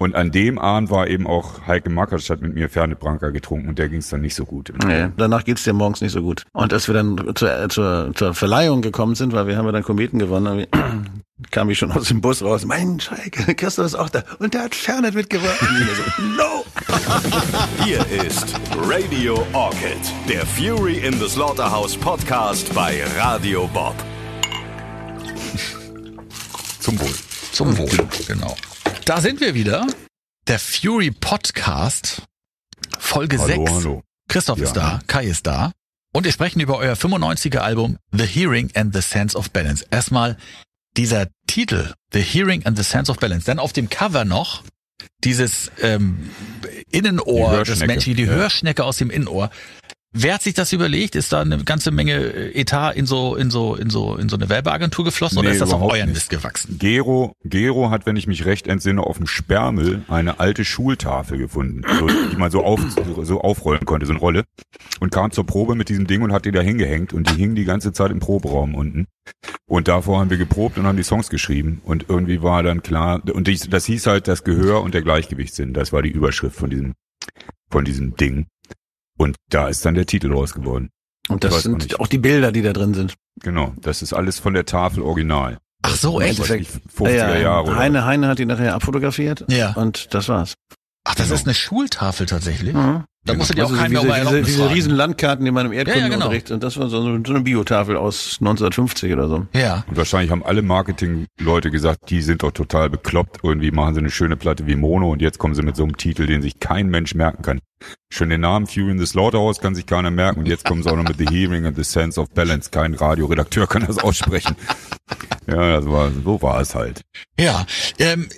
Und an dem Abend war eben auch Heike Mackert hat mit mir Ferne Branca getrunken und der ging es dann nicht so gut. Nee, danach geht's dir morgens nicht so gut. Und als wir dann zur, zur, zur Verleihung gekommen sind, weil wir haben ja dann Kometen gewonnen, kam ich schon aus dem Bus raus. Mein Heike, Christoph ist auch da. Und der hat Fernet mitgebracht. Und ich so, no! Hier ist Radio Orchid, der Fury in the Slaughterhouse Podcast bei Radio Bob. Zum Wohl. Zum Wohl, genau. Da sind wir wieder. Der Fury Podcast, Folge Hallo, 6. hallo. Christoph ist Ja. da, Kai ist da. Und wir sprechen über euer 95er Album The Hearing and the Sense of Balance. Erstmal dieser Titel, The Hearing and the Sense of Balance. Dann auf dem Cover noch dieses ähm, Innenohr des Menschen, die ja. Hörschnecke aus dem Innenohr. Wer hat sich das überlegt? Ist da eine ganze Menge äh, Etat in so in so in so in so eine Werbeagentur geflossen oder Nee, ist das auf euren. Mist gewachsen? Gero, Gero hat, wenn ich mich recht entsinne, auf dem Sperrmüll eine alte Schultafel gefunden, so, die man so, auf, so aufrollen konnte, so eine Rolle. Und kam zur Probe mit diesem Ding und hat die da hingehängt und die hing die ganze Zeit im Proberaum unten. Und davor haben wir geprobt und haben die Songs geschrieben. Und irgendwie war dann klar, und das hieß halt das Gehör und der Gleichgewichtssinn. Das war die Überschrift von diesem, von diesem Ding. Und da ist dann der Titel raus geworden. Und das auch sind nicht. auch die Bilder, die da drin sind. Genau, das ist alles von der Tafel original. Ach so, echt? weiß nicht, 50er Jahre. oder Heine, Heine hat die nachher abfotografiert. Ja. Und das war's. Ach, das Genau. ist eine Schultafel tatsächlich. Mhm. Da musst du dir auch Also keinen diese, mehr diese, Erlaubnis diese fragen. riesen Landkarten, die man im Erdkundenunterricht, genau. und das war so, so eine Biotafel aus 1950 oder so. Ja. Und wahrscheinlich haben alle Marketing-Leute gesagt, die sind doch total bekloppt. Irgendwie machen sie eine schöne Platte wie Mono und jetzt kommen sie mit so einem Titel, den sich kein Mensch merken kann. Schon den Namen Fury in the Slaughterhouse kann sich keiner merken und jetzt kommen sie auch noch mit The Hearing and the Sense of Balance. Kein Radioredakteur kann das aussprechen. Ja, das war, so war es halt. Ja. Ähm,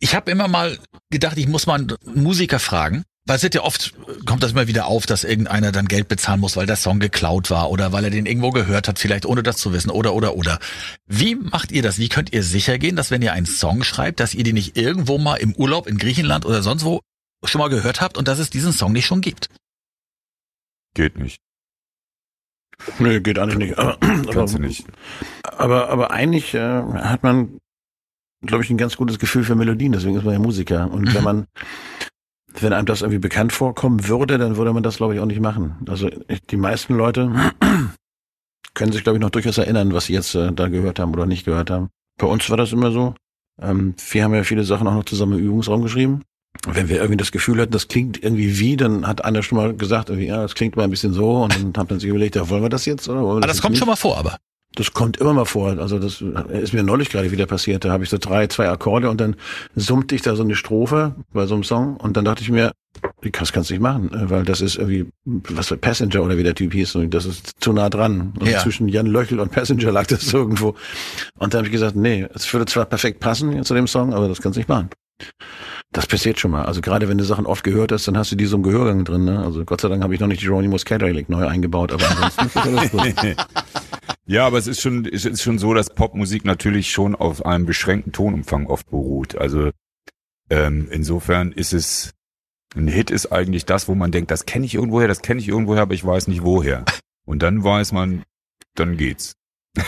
ich habe immer mal gedacht, ich muss mal einen Musiker fragen. Weil es wird ja oft, kommt das immer wieder auf, dass irgendeiner dann Geld bezahlen muss, weil der Song geklaut war oder weil er den irgendwo gehört hat, vielleicht ohne das zu wissen oder oder oder. Wie macht ihr das? Wie könnt ihr sicher gehen, dass wenn ihr einen Song schreibt, dass ihr den nicht irgendwo mal im Urlaub in Griechenland oder sonst wo schon mal gehört habt und dass es diesen Song nicht schon gibt? Geht nicht. Nö, geht eigentlich nicht. Aber, Kannst du aber, nicht. aber, aber eigentlich äh, hat man, glaube ich, ein ganz gutes Gefühl für Melodien, deswegen ist man ja Musiker. Und wenn man, wenn einem das irgendwie bekannt vorkommen würde, dann würde man das, glaube ich, auch nicht machen. Also die meisten Leute können sich, glaube ich, noch durchaus erinnern, was sie jetzt äh, da gehört haben oder nicht gehört haben. Bei uns war das immer so. Ähm, wir haben ja viele Sachen auch noch zusammen im Übungsraum geschrieben. Und Wenn wir irgendwie das Gefühl hatten, das klingt irgendwie wie, dann hat einer schon mal gesagt, ja, das klingt mal ein bisschen so, und dann hat man sich überlegt, ja, wollen wir das jetzt oder wollen wir Aber das, das jetzt kommt nicht? schon mal vor, aber. Das kommt immer mal vor. Also das ist mir neulich gerade wieder passiert. Da habe ich so drei, zwei Akkorde und dann summte ich da so eine Strophe bei so einem Song und dann dachte ich mir, das kannst du nicht machen, weil das ist irgendwie, was für Passenger oder wie der Typ hieß, und das ist zu nah dran. Ja. zwischen Jan Löchel und Passenger lag das irgendwo. Und da habe ich gesagt, nee, es würde zwar perfekt passen zu dem Song, aber das kannst du nicht machen. Das passiert schon mal. Also gerade wenn du Sachen oft gehört hast, dann hast du die so im Gehörgang drin. Ne? Also Gott sei Dank habe ich noch nicht die Ronnie Muscataric neu eingebaut, aber ansonsten ist alles gut. Ja, aber es ist schon, es ist schon so, dass Popmusik natürlich schon auf einem beschränkten Tonumfang oft beruht. Also ähm, insofern ist es ein Hit ist eigentlich das, wo man denkt, das kenne ich irgendwoher, das kenne ich irgendwoher, aber ich weiß nicht woher. Und dann weiß man, dann geht's.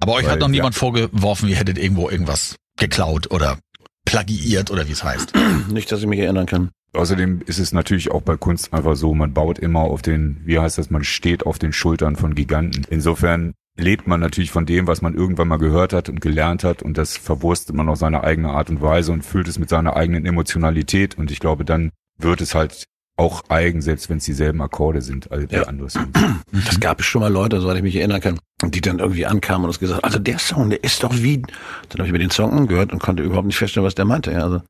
Aber euch Weil, hat noch ja. niemand vorgeworfen, ihr hättet irgendwo irgendwas geklaut oder plagiiert oder wie es heißt. Nicht, dass ich mich erinnern kann. Außerdem ist es natürlich auch bei Kunst einfach so, man baut immer auf den, wie heißt das, man steht auf den Schultern von Giganten. Insofern lebt man natürlich von dem, was man irgendwann mal gehört hat und gelernt hat und das verwurstet man auf seine eigene Art und Weise und füllt es mit seiner eigenen Emotionalität und ich glaube, dann wird es halt auch eigen, selbst wenn es dieselben Akkorde sind, als Ja. andere Songs. Das gab es schon mal Leute, soweit ich mich erinnern kann, die dann irgendwie ankamen und uns gesagt, also der Song, der ist doch wie. Dann habe ich mir den Song angehört und konnte überhaupt nicht feststellen, was der meinte. Ja, also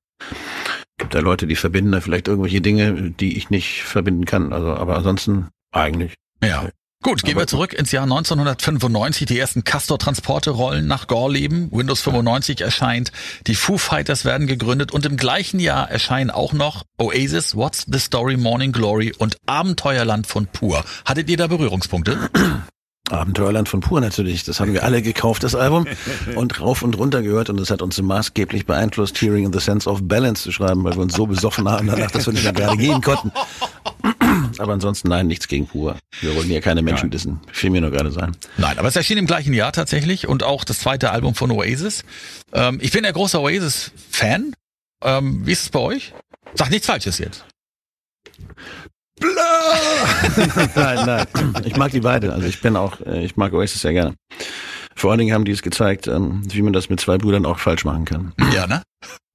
gibt da Leute, die verbinden da vielleicht irgendwelche Dinge, die ich nicht verbinden kann. Also, aber ansonsten eigentlich. Ja. Gut, gehen wir zurück ins Jahr 1995. Die ersten Castor-Transporte rollen nach Gorleben. Windows 95 erscheint. Die Foo Fighters werden gegründet. Und im gleichen Jahr erscheinen auch noch Oasis, What's the Story, Morning Glory und Abenteuerland von Pur. Hattet ihr da Berührungspunkte? Abenteuerland von Pur natürlich. Das haben wir alle gekauft, das Album, und rauf und runter gehört. Und das hat uns maßgeblich beeinflusst, Hearing in the Sense of Balance zu schreiben, weil wir uns so besoffen haben danach, dass wir nicht mehr gerade gehen konnten. Aber ansonsten nein, nichts gegen Pur. Wir wollen hier keine Menschen Nein. dissen. Fiel mir nur gerade sein. Nein, aber es erschien im gleichen Jahr tatsächlich und auch das zweite Album von Oasis. Ähm, ich bin ein großer Oasis-Fan. Ähm, wie ist es bei euch? Sag nichts Falsches jetzt. nein, nein. Ich mag die beide. Also ich bin auch, äh, ich mag Oasis sehr gerne. Vor allen Dingen haben die es gezeigt, ähm, wie man das mit zwei Brüdern auch falsch machen kann. Ja, ne?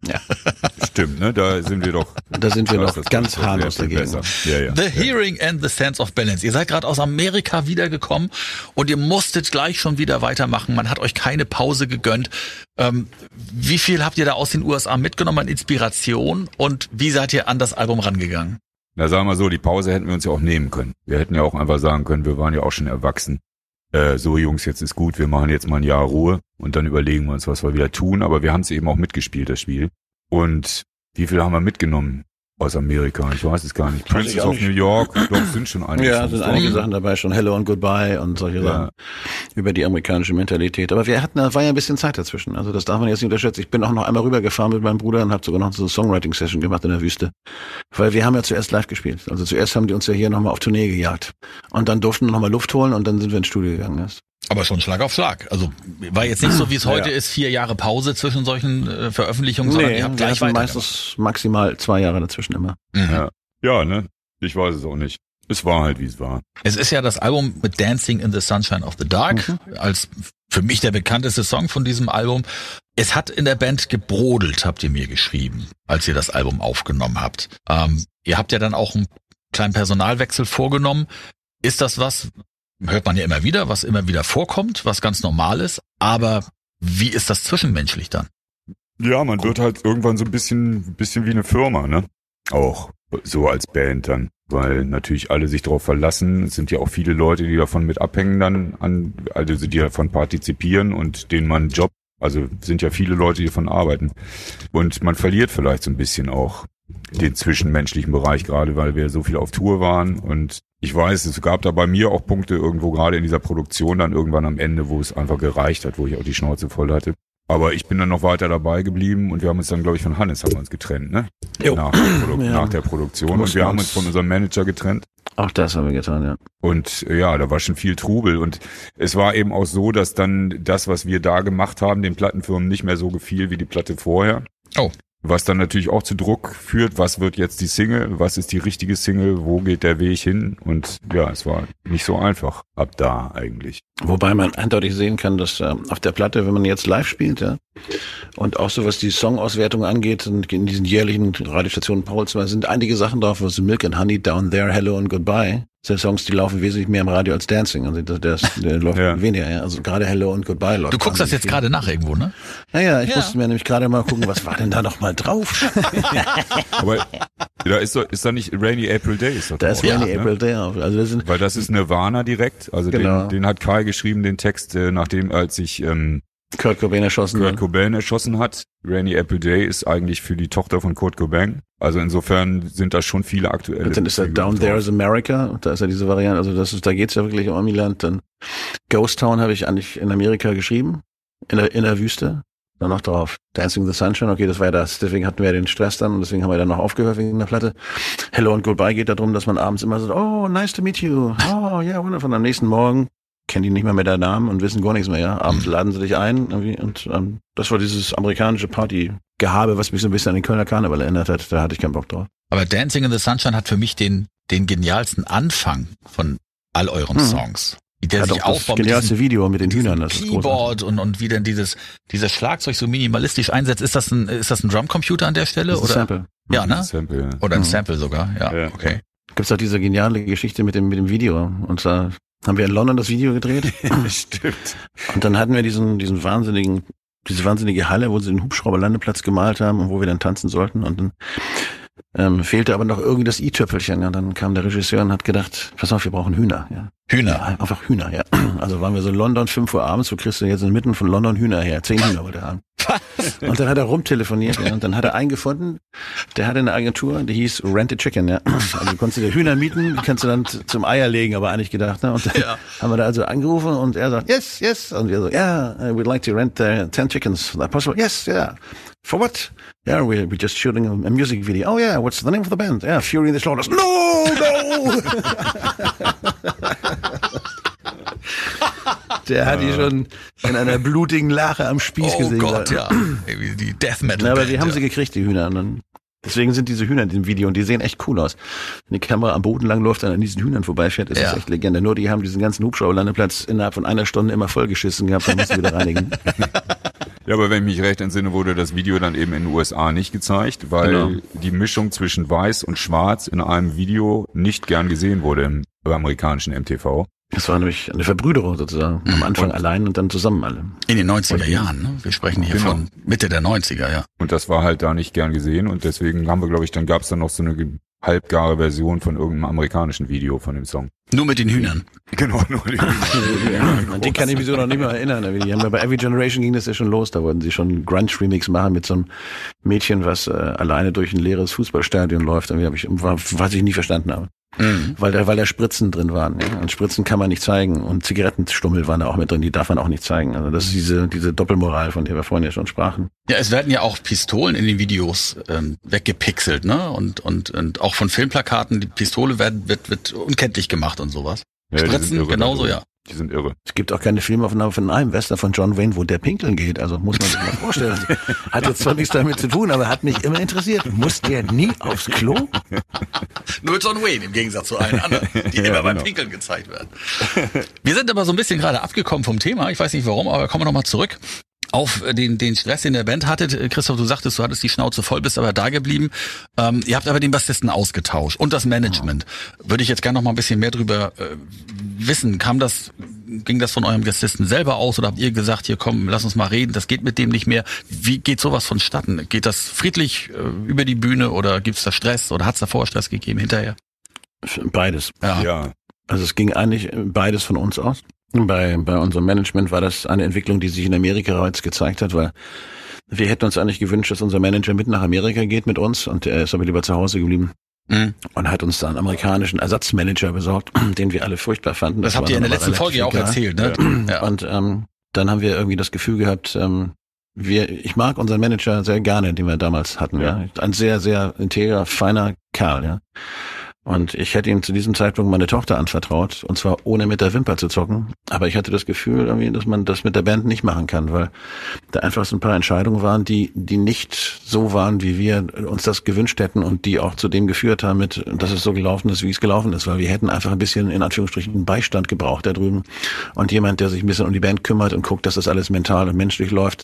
Ja. Stimmt, ne? Da sind wir doch. Da sind wir noch das ganz harmlos dagegen. Ja, ja. The Hearing and the Sense of Balance. Ihr seid gerade aus Amerika wiedergekommen und ihr musstet gleich schon wieder weitermachen. Man hat euch keine Pause gegönnt. Ähm, wie viel habt ihr da aus den USA mitgenommen an Inspiration und wie seid ihr an das Album rangegangen? Na, sagen wir so, die Pause hätten wir uns ja auch nehmen können. Wir hätten ja auch einfach sagen können, wir waren ja auch schon erwachsen. Äh, so Jungs, jetzt ist gut, wir machen jetzt mal ein Jahr Ruhe und dann überlegen wir uns, was wir wieder tun. Aber wir haben es eben auch mitgespielt, das Spiel. Und wie viel haben wir mitgenommen aus Amerika? Ich weiß es gar nicht. Princess of nicht. New York, doch, sind schon einige. Ja, Songs sind drauf. einige Sachen dabei schon. Hello and Goodbye und solche Ja. Sachen über die amerikanische Mentalität. Aber wir hatten, da war ja ein bisschen Zeit dazwischen. Also das darf man jetzt nicht unterschätzen. Ich bin auch noch einmal rübergefahren mit meinem Bruder und habe sogar noch so eine Songwriting-Session gemacht in der Wüste. Weil wir haben ja zuerst live gespielt. Also zuerst haben die uns ja hier nochmal auf Tournee gejagt. Und dann durften wir nochmal Luft holen und dann sind wir ins Studio gegangen. Aber schon Schlag auf Schlag. Also war jetzt nicht so, wie es Ja, heute ja. ist, vier Jahre Pause zwischen solchen äh, Veröffentlichungen, sondern ihr habt gleich meistens maximal zwei Jahre dazwischen immer. Mhm. Ja. ja, ne? Ich weiß es auch nicht. Es war halt, wie es war. Es ist ja das Album mit Dancing in the Sunshine of the Dark Mhm. als für mich der bekannteste Song von diesem Album. Es hat in der Band gebrodelt, habt ihr mir geschrieben, als ihr das Album aufgenommen habt. Ähm, ihr habt ja dann auch einen kleinen Personalwechsel vorgenommen. Ist das was, hört man ja immer wieder, was immer wieder vorkommt, was ganz normal ist, aber wie ist das zwischenmenschlich dann? Ja, man wird halt irgendwann so ein bisschen, bisschen wie eine Firma, ne? Auch so als Band dann, weil natürlich alle sich darauf verlassen. Es sind ja auch viele Leute, die davon mit abhängen dann an, also die davon partizipieren und denen man einen Job, also sind ja viele Leute, die davon arbeiten. Und man verliert vielleicht so ein bisschen auch den zwischenmenschlichen Bereich, gerade weil wir so viel auf Tour waren. Und ich weiß, es gab da bei mir auch Punkte irgendwo gerade in dieser Produktion dann irgendwann am Ende, wo es einfach gereicht hat, wo ich auch die Schnauze voll hatte. Aber ich bin dann noch weiter dabei geblieben und wir haben uns dann, glaube ich, von Hannes haben wir uns getrennt, ne? Jo. Nach, der Ja. nach der Produktion. Und wir haben uns- uns von unserem Manager getrennt. Auch das haben wir getan, ja. Und äh, ja, da war schon viel Trubel. Und es war eben auch so, dass dann das, was wir da gemacht haben, den Plattenfirmen nicht mehr so gefiel wie die Platte vorher. Oh. Was dann natürlich auch zu Druck führt. Was wird jetzt die Single? Was ist die richtige Single? Wo geht der Weg hin? Und ja, es war nicht so einfach ab da eigentlich. Wobei man eindeutig sehen kann, dass äh, auf der Platte, wenn man jetzt live spielt, ja, und auch so was die Songauswertung angeht, und in diesen jährlichen Radiostationen Pauls, sind einige Sachen drauf, was Milk and Honey, Down There, Hello and Goodbye. Das sind Songs, die laufen wesentlich mehr im Radio als Dancing. Also der, der, der läuft Ja. weniger, ja. Also gerade Hello and Goodbye läuft. Du guckst das jetzt viel. gerade nach irgendwo, ne? Naja, ich Ja. musste mir nämlich gerade mal gucken, was war denn da noch mal drauf? Aber da ist, doch, ist da nicht Rainy April Day? Ist doch Da ist Rainy ne? April Day auf. Also das sind Weil das ist Nirvana direkt. Also Genau. den, den hat Kai geschrieben, den Text, äh, nachdem als sich ähm, Kurt Cobain erschossen. Kurt Cobain erschossen hat. Rainy Apple Day ist eigentlich für die Tochter von Kurt Cobain. Also insofern sind da schon viele aktuelle. Und dann ist Bezüge Down. There is America, da ist ja diese Variante, also das ist, da geht's ja wirklich um Amiland. Dann Ghost Town habe ich eigentlich in Amerika geschrieben, in der, in der Wüste. Dann noch drauf Dancing in the Sunshine, okay, das war ja das. Deswegen hatten wir ja den Stress dann und deswegen haben wir dann noch aufgehört wegen der Platte. Hello and Goodbye geht darum, dass man abends immer so, oh, nice to meet you. Oh, ja, wundervoll. Und am nächsten Morgen kennen die nicht mehr mehr deinen Namen und wissen gar nichts mehr, ja. Abends laden sie dich ein irgendwie und ähm, das war dieses amerikanische Party-Gehabe, was mich so ein bisschen an den Kölner Karneval erinnert hat. Da hatte ich keinen Bock drauf. Aber Dancing in the Sunshine hat für mich den, den genialsten Anfang von all euren Mhm. Songs. Wie der Hat sich auch das aufbaut mit genialste diesem Video mit den Hühnern, das. Keyboard und, und wie denn dieses, dieses Schlagzeug so minimalistisch einsetzt. Ist das ein, ist das ein Drumcomputer an der Stelle? Das ist oder? ein Sample. Ja, ne? Sample, ja. Oder ein Mhm. Sample sogar, ja. Ja. Okay. Gibt's auch diese geniale Geschichte mit dem, mit dem Video. Und zwar haben wir in London das Video gedreht. Stimmt. und dann hatten wir diesen, diesen wahnsinnigen, diese wahnsinnige Halle, wo sie den Hubschrauberlandeplatz gemalt haben und wo wir dann tanzen sollten. Und dann ähm, fehlte aber noch irgendwie das i-Tüpfelchen. Und dann kam der Regisseur und hat gedacht, pass auf, wir brauchen Hühner. Ja. Hühner. Ja, einfach Hühner, ja. Also waren wir so in London, 5 Uhr abends, wo kriegst du jetzt inmitten von London Hühner her? Zehn Hühner wollte er haben. Und dann hat er rumtelefoniert, ja, und dann hat er einen gefunden, der hatte eine Agentur, die hieß Rent a Chicken, ja. Also du konntest dir Hühner mieten, die kannst du dann zum Eier legen, aber eigentlich gedacht, ne? Und dann Ja. haben wir da also angerufen und er sagt, yes, yes. Und wir so, yeah, uh, we'd like to rent uh, 10 chickens. Is that possible? Yes, yeah. For what? Yeah, we're, we're just shooting a, a music video. Oh yeah, what's the name of the band? Yeah, Fury in the Slaughters. No, no! Der hat die schon in einer blutigen Lache am Spieß oh gesehen. Gott, ja. Die Death Metal. Na, aber die haben ja. sie gekriegt, die Hühner. Und dann, deswegen sind diese Hühner in diesem Video und die sehen echt cool aus. Wenn die Kamera am Boden lang läuft und an diesen Hühnern vorbeifährt, ist Ja. das echt Legende. Nur die haben diesen ganzen Hubschrauberlandeplatz innerhalb von einer Stunde immer vollgeschissen gehabt, dann mussten sie wieder reinigen. Ja, aber wenn ich mich recht entsinne, wurde das Video dann eben in den USA nicht gezeigt, weil Genau. die Mischung zwischen weiß und schwarz in einem Video nicht gern gesehen wurde im amerikanischen MTV. Das war nämlich eine Verbrüderung sozusagen. Am Anfang allein und dann zusammen alle. In den 90er Jahren, ne? Wir sprechen hier Genau. von Mitte der 90er, ja. Und das war halt da nicht gern gesehen und deswegen haben wir, glaube ich, dann gab es dann noch so eine halbgare Version von irgendeinem amerikanischen Video von dem Song. Nur mit den Hühnern. Genau, nur die An den kann ich mich so noch nicht mehr erinnern. aber Die haben ja bei Every Generation ging das ja schon los. Da wollten sie schon einen Grunge-Remix machen mit so einem Mädchen, was äh, alleine durch ein leeres Fußballstadion läuft. Irgendwie hab ich, was ich nie verstanden habe. Mhm. Weil da, weil da Spritzen drin waren. Ja. Und Spritzen kann man nicht zeigen. Und Zigarettenstummel waren da auch mit drin, die darf man auch nicht zeigen. Also das ist diese, diese Doppelmoral, von der wir vorhin ja schon sprachen. Ja, es werden ja auch Pistolen in den Videos ähm, weggepixelt, ne? Und, und, und auch von Filmplakaten, die Pistole wird, wird, wird unkenntlich gemacht und sowas. Ja, Spritzen, genauso, darüber. ja. Die sind irre. Es gibt auch keine Filmaufnahme von einem Western von John Wayne, wo der pinkeln geht. Also muss man sich mal vorstellen. Hat jetzt zwar nichts damit zu tun, aber hat mich immer interessiert. Muss der nie aufs Klo? Nur John Wayne im Gegensatz zu allen anderen, die Ja, immer beim genau. Pinkeln gezeigt werden. Wir sind aber so ein bisschen gerade abgekommen vom Thema. Ich weiß nicht warum, aber kommen wir nochmal zurück auf den, den Stress, den der Band hattet. Christoph, du sagtest, du hattest die Schnauze voll, bist aber da geblieben. Ähm, ihr habt aber den Bassisten ausgetauscht und das Management. Würde ich jetzt gerne noch mal ein bisschen mehr drüber äh, wissen. Kam das, ging das von eurem Bassisten selber aus oder habt ihr gesagt, hier komm, lass uns mal reden, das geht mit dem nicht mehr. Wie geht sowas vonstatten? Geht das friedlich äh, über die Bühne oder gibt's da Stress oder hat's davor Stress gegeben hinterher? Beides. Ja. Ja. Also es ging eigentlich beides von uns aus. Bei, bei unserem Management war das eine Entwicklung, die sich in Amerika bereits gezeigt hat, weil wir hätten uns eigentlich gewünscht, dass unser Manager mit nach Amerika geht mit uns und er ist aber lieber zu Hause geblieben Mhm. und hat uns da einen amerikanischen Ersatzmanager besorgt, den wir alle furchtbar fanden. Das, habt war ihr in der letzten Folge ja auch erzählt, ne? Ja. Und ähm, dann haben wir irgendwie das Gefühl gehabt, ähm, wir, ich mag unseren Manager sehr gerne, den wir damals hatten. Ja. Ja. Ein sehr, sehr integrer, feiner Kerl. Ja. Und ich hätte ihm zu diesem Zeitpunkt meine Tochter anvertraut, und zwar ohne mit der Wimper zu zocken. Aber ich hatte das Gefühl, irgendwie, dass man das mit der Band nicht machen kann, weil da einfach so ein paar Entscheidungen waren, die, die nicht so waren, wie wir uns das gewünscht hätten und die auch zu dem geführt haben, mit, dass es so gelaufen ist, wie es gelaufen ist, weil wir hätten einfach ein bisschen in Anführungsstrichen Beistand gebraucht da drüben und jemand, der sich ein bisschen um die Band kümmert und guckt, dass das alles mental und menschlich läuft.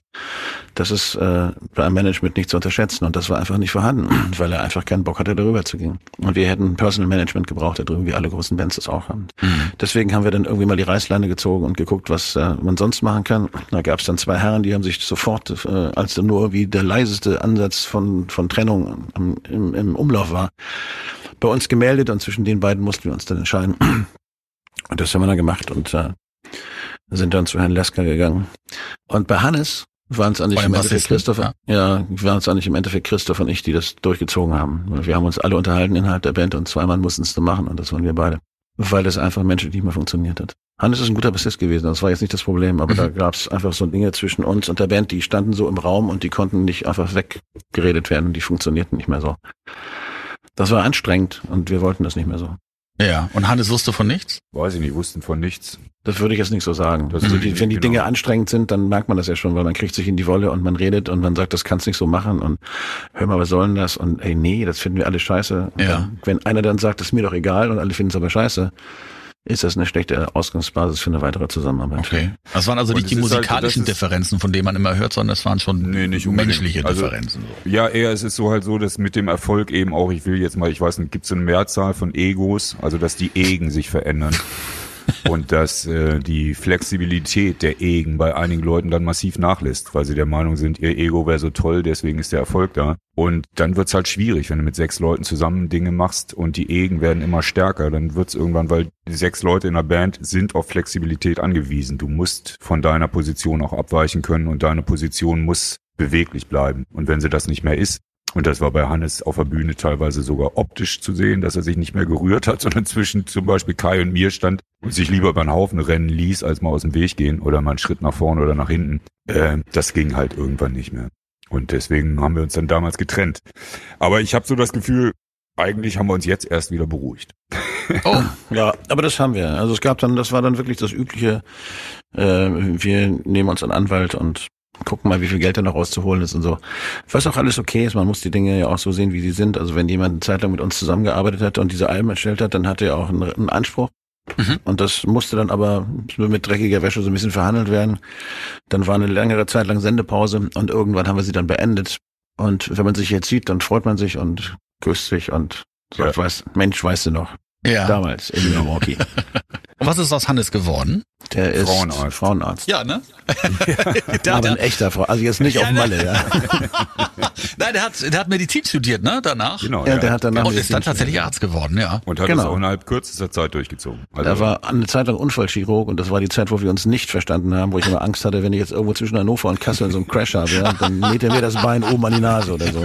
Das ist äh, beim Management nicht zu unterschätzen und das war einfach nicht vorhanden, weil er einfach keinen Bock hatte, darüber zu gehen. Und wir hätten Management gebraucht da drüben, wie alle großen Bands das auch haben. Deswegen haben wir dann irgendwie mal die Reißleine gezogen und geguckt, was äh, man sonst machen kann. Da gab es dann zwei Herren, die haben sich sofort, äh, als dann nur wie der leiseste Ansatz von, von Trennung am, im, im Umlauf war, bei uns gemeldet und zwischen den beiden mussten wir uns dann entscheiden. Und das haben wir dann gemacht und äh, sind dann zu Herrn Lesker gegangen. Und bei Hannes waren es eigentlich im Endeffekt Christopher. Ja, waren es eigentlich im Endeffekt Christoph und ich, die das durchgezogen haben. Wir haben uns alle unterhalten innerhalb der Band und zweimal mussten es machen und das waren wir beide. Weil das einfach menschlich nicht mehr funktioniert hat. Hannes ist ein guter Bassist gewesen, das war jetzt nicht das Problem, aber da gab es einfach so Dinge zwischen uns und der Band, die standen so im Raum und die konnten nicht einfach weggeredet werden, die funktionierten nicht mehr so. Das war anstrengend und wir wollten das nicht mehr so. Ja. Und Hannes wusste von nichts? Weiß ich nicht, wussten von nichts. Das würde ich jetzt nicht so sagen. Das Also die, ich- wenn die genau. Dinge anstrengend sind, dann merkt man das ja schon, weil man kriegt sich in die Wolle und man redet und man sagt, das kannst nicht so machen und hör mal, was soll denn das? Und ey, nee, das finden wir alle scheiße. Und Ja. Dann, wenn einer dann sagt, das ist mir doch egal und alle finden es aber scheiße, ist das eine schlechte Ausgangsbasis für eine weitere Zusammenarbeit. Okay. Das waren also nicht die halt- musikalischen ist- Differenzen, von denen man immer hört, sondern das waren schon Nee, menschliche Also- Differenzen. So. Ja, eher es ist so halt so, dass mit dem Erfolg eben auch, ich will jetzt mal, ich weiß nicht, gibt es eine Mehrzahl von Egos, also dass die Egen sich verändern. und dass äh, die Flexibilität der Egen bei einigen Leuten dann massiv nachlässt, weil sie der Meinung sind, ihr Ego wäre so toll, deswegen ist der Erfolg da. Und dann wird's halt schwierig, wenn du mit sechs Leuten zusammen Dinge machst und die Egen werden immer stärker, dann wird's irgendwann, weil die sechs Leute in der Band sind auf Flexibilität angewiesen. Du musst von deiner Position auch abweichen können und deine Position muss beweglich bleiben. Und wenn sie das nicht mehr ist, und das war bei Hannes auf der Bühne teilweise sogar optisch zu sehen, dass er sich nicht mehr gerührt hat, sondern zwischen zum Beispiel Kai und mir stand und sich lieber über den Haufen rennen ließ, als mal aus dem Weg gehen oder mal einen Schritt nach vorne oder nach hinten. Äh, das ging halt irgendwann nicht mehr. Und deswegen haben wir uns dann damals getrennt. Aber ich habe so das Gefühl, eigentlich haben wir uns jetzt erst wieder beruhigt. Oh, Ja, aber das haben wir. Also es gab dann, das war dann wirklich das übliche, äh, wir nehmen uns einen Anwalt und gucken mal, wie viel Geld da noch rauszuholen ist und so. Was auch alles okay ist, man muss die Dinge ja auch so sehen, wie sie sind. Also wenn jemand eine Zeit lang mit uns zusammengearbeitet hat und diese Alben erstellt hat, dann hatte er auch einen, einen Anspruch. Mhm. Und das musste dann aber mit dreckiger Wäsche so ein bisschen verhandelt werden. Dann war eine längere Zeit lang Sendepause und irgendwann haben wir sie dann beendet. Und wenn man sich jetzt sieht, dann freut man sich und küsst sich und sagt, Ja. weiß, Mensch, weißt du noch, ja. damals in Milwaukee. Und was ist aus Hannes geworden? Der ist Frauenarzt. Frauenarzt. Ja, ne? der, aber ein echter Frau. Also jetzt nicht Ja, auf ne? Malle, ja. nein, der hat, der hat Medizin studiert, ne? Danach. Genau. ja der hat danach Und ist dann tatsächlich. Arzt geworden, ja. und hat Genau. es auch innerhalb kürzester Zeit durchgezogen. Also, Er war eine Zeit lang Unfallchirurg und das war die Zeit, wo wir uns nicht verstanden haben, wo ich immer Angst hatte, wenn ich jetzt irgendwo zwischen Hannover und Kassel in so einem Crash habe, ja, dann näht er mir das Bein oben an die Nase oder so.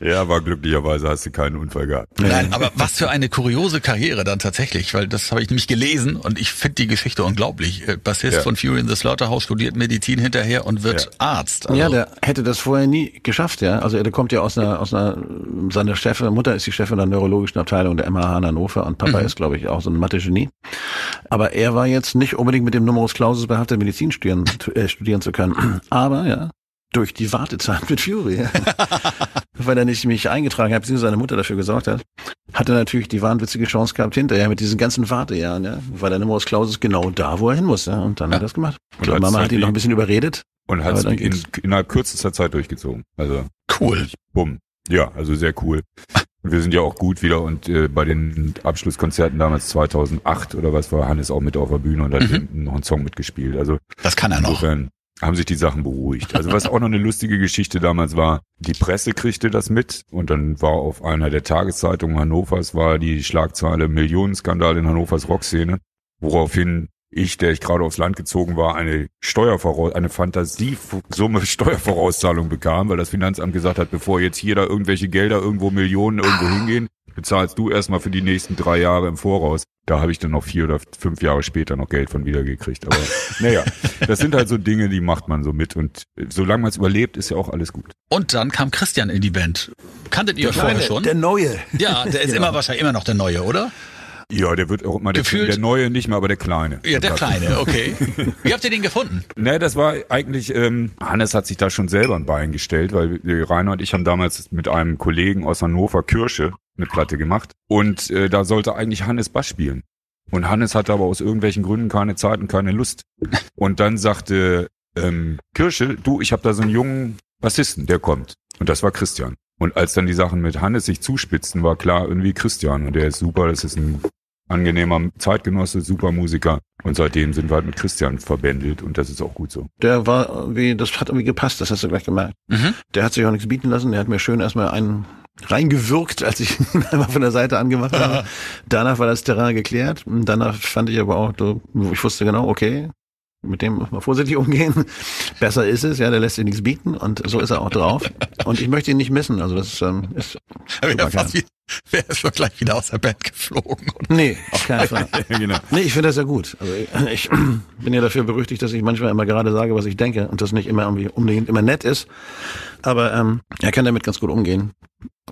Ja, war glücklicherweise hast du keinen Unfall gehabt. Nein, aber was für eine kuriose Karriere dann tatsächlich, weil das habe ich nämlich gelesen und ich finde die Geschichte unglaublich. Äh, Bassist Ja. von Fury in the Slaughterhouse studiert Medizin hinterher und wird Ja. Arzt. Also, Ja, der hätte das vorher nie geschafft, ja. Also er kommt ja aus einer, aus einer, seine Chefin, Mutter ist die Chefin der neurologischen Abteilung der MH in Hannover und Papa ist, glaube ich, auch so ein Mathe-Genie. Aber er war jetzt nicht unbedingt mit dem Numerus Clausus behaftet, Medizin studieren, äh, studieren zu können. Aber, ja, durch die Wartezeit mit Fury, weil er nicht mich eingetragen hat, beziehungsweise seine Mutter dafür gesorgt hat, hat er natürlich die wahnwitzige Chance gehabt hinterher mit diesen ganzen Wartejahren, ja, war der Numerus Clausus genau da, wo er hin muss, ja, und dann hat er das gemacht. Und hat's Mama hat halt ihn noch ein bisschen überredet. Und hat es in, innerhalb kürzester Zeit durchgezogen. Also cool. bumm. Ja, also sehr cool. Und wir sind ja auch gut wieder und äh, bei den Abschlusskonzerten damals 2008 oder was war Hannes auch mit auf der Bühne und hat Mhm. noch einen Song mitgespielt. Also Das kann er noch. insofern haben sich die Sachen beruhigt. Also was auch noch eine lustige Geschichte damals war, die Presse kriegte das mit und dann war auf einer der Tageszeitungen Hannovers war die Schlagzeile Millionenskandal in Hannovers Rockszene, woraufhin ich, der ich gerade aufs Land gezogen war, eine Steuervoraus, eine Fantasiesumme Steuervorauszahlung bekam, weil das Finanzamt gesagt hat, bevor jetzt hier da irgendwelche Gelder irgendwo Millionen irgendwo hingehen, bezahlst du erstmal für die nächsten drei Jahre im Voraus. Da habe ich dann noch vier oder fünf Jahre später noch Geld von wiedergekriegt. Aber naja, das sind halt so Dinge, die macht man so mit. Und solange man es überlebt, ist ja auch alles gut. Und dann kam Christian in die Band. Kanntet ihr euch vorher schon? Der Neue. ja, der ist Genau. immer wahrscheinlich immer noch der Neue, oder? Ja, der wird auch immer der, Gefühlt- der Neue, nicht mehr, aber der Kleine. Ja, der Kleine, okay. Wie habt ihr den gefunden? Ne, das war eigentlich, ähm, Hannes hat sich da schon selber ein Bein gestellt, weil Rainer und ich haben damals mit einem Kollegen aus Hannover Kirsche eine Platte gemacht und äh, da sollte eigentlich Hannes Bass spielen. Und Hannes hatte aber aus irgendwelchen Gründen keine Zeit und keine Lust. Und dann sagte ähm, Kirsche, du, ich habe da so einen jungen Bassisten, der kommt. Und das war Christian. Und als dann die Sachen mit Hannes sich zuspitzten, war klar, irgendwie Christian. Und der ist super, das ist ein angenehmer Zeitgenosse, super Musiker. Und seitdem sind wir halt mit Christian verbändelt und das ist auch gut so. Der war irgendwie, das hat irgendwie gepasst, das hast du gleich gemerkt. Mhm. Der hat sich auch nichts bieten lassen, der hat mir schön erstmal einen reingewirkt, als ich ihn einmal von der Seite angemacht habe. Danach war das Terrain geklärt. Und danach fand ich aber auch, ich wusste genau, okay, mit dem muss man vorsichtig umgehen. Besser ist es, ja, der lässt sich nichts bieten und so ist er auch drauf. Und ich möchte ihn nicht missen. Also das ähm, ist Wäre wie, wäre es schon gleich wieder aus der Band geflogen. nee, auf keinen Fall. Genau. Nee, ich finde das ja gut. Also ich bin ja dafür berüchtigt, dass ich manchmal immer gerade sage, was ich denke und das nicht immer irgendwie unbedingt immer nett ist. Aber ähm, er kann damit ganz gut umgehen.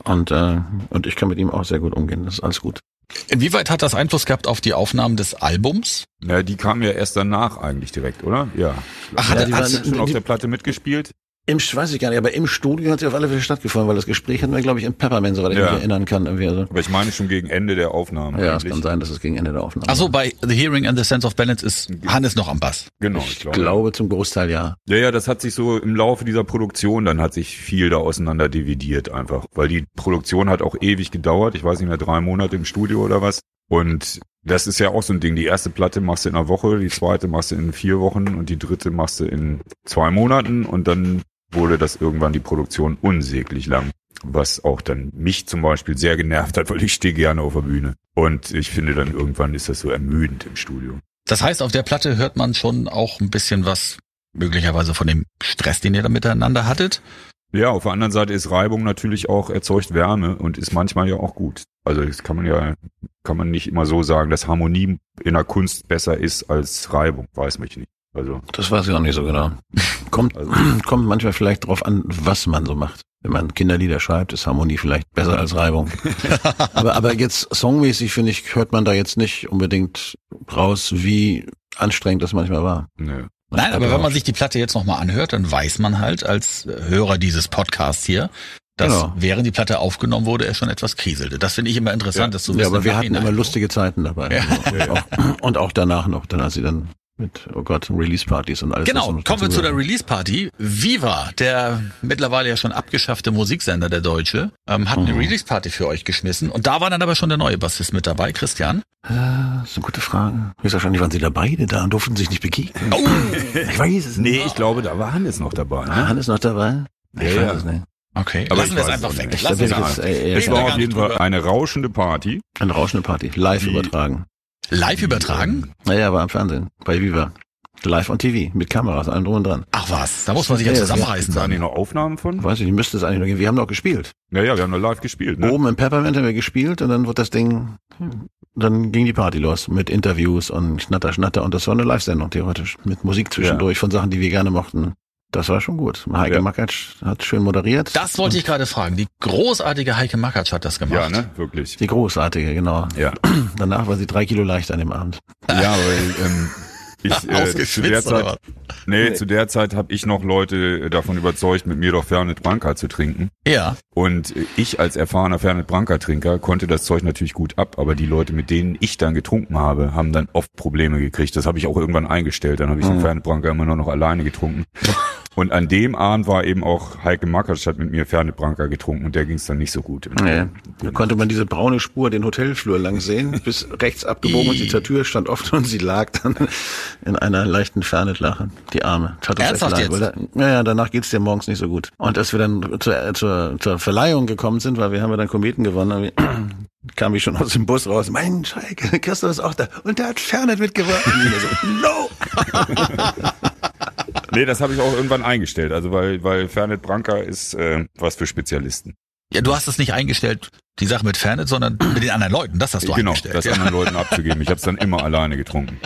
Und, äh, und ich kann mit ihm auch sehr gut umgehen. Das ist alles gut. Inwieweit hat das Einfluss gehabt auf die Aufnahmen des Albums? Na, die kamen ja erst danach eigentlich direkt, oder? Ja. Ach, hat hat er die hat schon auf die- der Platte mitgespielt? Im, weiß ich gar nicht, aber im Studio hat sie auf alle Fälle stattgefunden, weil das Gespräch hatten wir, glaube ich, im Peppermint, soweit ich Ja. mich erinnern kann. Irgendwie. Also, Aber ich meine schon gegen Ende der Aufnahme. ja, es eigentlich. kann sein, dass es gegen Ende der Aufnahme Ach so, bei The Hearing and the Sense of Balance ist Hannes noch am Bass. Genau, ich Ich glaube. glaube zum Großteil ja. Ja, ja, das hat sich so im Laufe dieser Produktion, dann hat sich viel da auseinander dividiert einfach. Weil die Produktion hat auch ewig gedauert. Ich weiß nicht mehr, drei Monate im Studio oder was. Und das ist ja auch so ein Ding. Die erste Platte machst du in einer Woche, die zweite machst du in vier Wochen und die dritte machst du in zwei Monaten und dann wurde das irgendwann die Produktion unsäglich lang. Was auch dann mich zum Beispiel sehr genervt hat, weil ich stehe gerne auf der Bühne. Und ich finde dann irgendwann ist das so ermüdend im Studio. Das heißt, auf der Platte hört man schon auch ein bisschen was möglicherweise von dem Stress, den ihr da miteinander hattet. Ja, auf der anderen Seite ist Reibung natürlich auch erzeugt Wärme und ist manchmal ja auch gut. Also das kann man ja, kann man nicht immer so sagen, dass Harmonie in der Kunst besser ist als Reibung. Weiß mich nicht. Also Das weiß ich auch nicht so genau. Kommt, Also- kommt manchmal vielleicht drauf an, was man so macht. wenn man Kinderlieder schreibt, ist Harmonie vielleicht besser als Reibung. aber, aber jetzt songmäßig, finde ich, hört man da jetzt nicht unbedingt raus, wie anstrengend das manchmal war. Nö. Nein, aber wenn man sich die Platte jetzt nochmal anhört, dann weiß man halt als Hörer dieses Podcasts hier, dass Genau. während die Platte aufgenommen wurde, er schon etwas kriselte. Das finde ich immer interessant, das zu wissen. Ja, aber wir hatten immer lustige Zeiten dabei. Ja. Also auch, und auch danach noch, dann als sie dann mit, oh Gott, Release-Partys und alles. Genau, kommen wir zu der. Release-Party. Viva, der mittlerweile ja schon abgeschaffte Musiksender, der Deutsche, ähm, hat eine Mhm. Release-Party für euch geschmissen. Und da war dann aber schon der neue Bassist mit dabei, Christian. Äh, Das ist eine gute Frage. Höchstwahrscheinlich waren sie da beide da und durften sich nicht begegnen. Oh, Ich weiß es Nee, ich glaube, da war Hannes noch dabei. Ah, Ne? Hannes noch dabei? Ich Ja, weiß ja. es nicht. okay. Aber Lassen ich wir es einfach weg. nicht. Da Lassen ich es jetzt, einfach. äh, eher Es war auf nicht jeden Fall eine rauschende Party. eine rauschende Party. Live Die- übertragen. Live übertragen? Naja, war am Fernsehen. Bei Viva. Live on TV. Mit Kameras, allem drum und dran. Ach was, da muss man sich ja Ja, zusammenreißen. Da eigentlich Dann. noch Aufnahmen von? Weiß ich, nicht, müsste es eigentlich noch gehen. Wir haben noch gespielt. Ja, ja, wir haben da live gespielt. Ne? Oben im Peppermint haben wir gespielt und dann wurde das Ding, dann ging die Party los mit Interviews und Schnatter, Schnatter und das war eine Live-Sendung theoretisch. Mit Musik zwischendurch von Sachen, die wir gerne mochten. Das war schon gut. Heike Ja. Makatsch hat schön moderiert. Das wollte ich gerade fragen. Die großartige Heike Makatsch hat das gemacht. Ja, ne? Wirklich. Die großartige, genau. Ja. Danach war sie drei Kilo leichter an dem Abend. Ja, weil ähm, ich äh, zu der Zeit, was? nee, zu der Zeit habe ich noch Leute äh, davon überzeugt, mit mir doch Fernet Branca zu trinken. Ja. Und äh, ich als erfahrener Fernet Branca Trinker konnte das Zeug natürlich gut ab, aber die Leute, mit denen ich dann getrunken habe, haben dann oft Probleme gekriegt. Das habe ich auch irgendwann eingestellt. Dann habe ich den Mhm. Fernet Branca immer nur noch alleine getrunken. Und an dem Abend war eben auch Heike Makatsch hat mit mir Fernet Branca getrunken und der ging es dann nicht so gut. Nee. Da konnte man diese braune Spur den Hotelflur lang sehen, bis rechts abgebogen und die zur Tür stand offen und sie lag dann in einer leichten Fernet-Lache. Die Arme. Tat uns echt Ernsthaft leid, jetzt? weil Da, ja, ja, danach geht's dir morgens nicht so gut. Und als wir dann zur, zur, zur Verleihung gekommen sind, weil wir haben ja dann Kometen gewonnen, kam ich schon aus dem Bus raus. Mein Schalke, Christoph ist auch da. Und der hat Fernet mitgebracht. Und so, no! Nee, das habe ich auch irgendwann eingestellt. Also weil, weil Fernet Branca ist äh, was für Spezialisten. Ja, du hast es nicht eingestellt, die Sache mit Fernet, sondern mit den anderen Leuten. Das hast du genau, eingestellt. das ja. anderen Leuten abzugeben. Ich habe es dann immer alleine getrunken.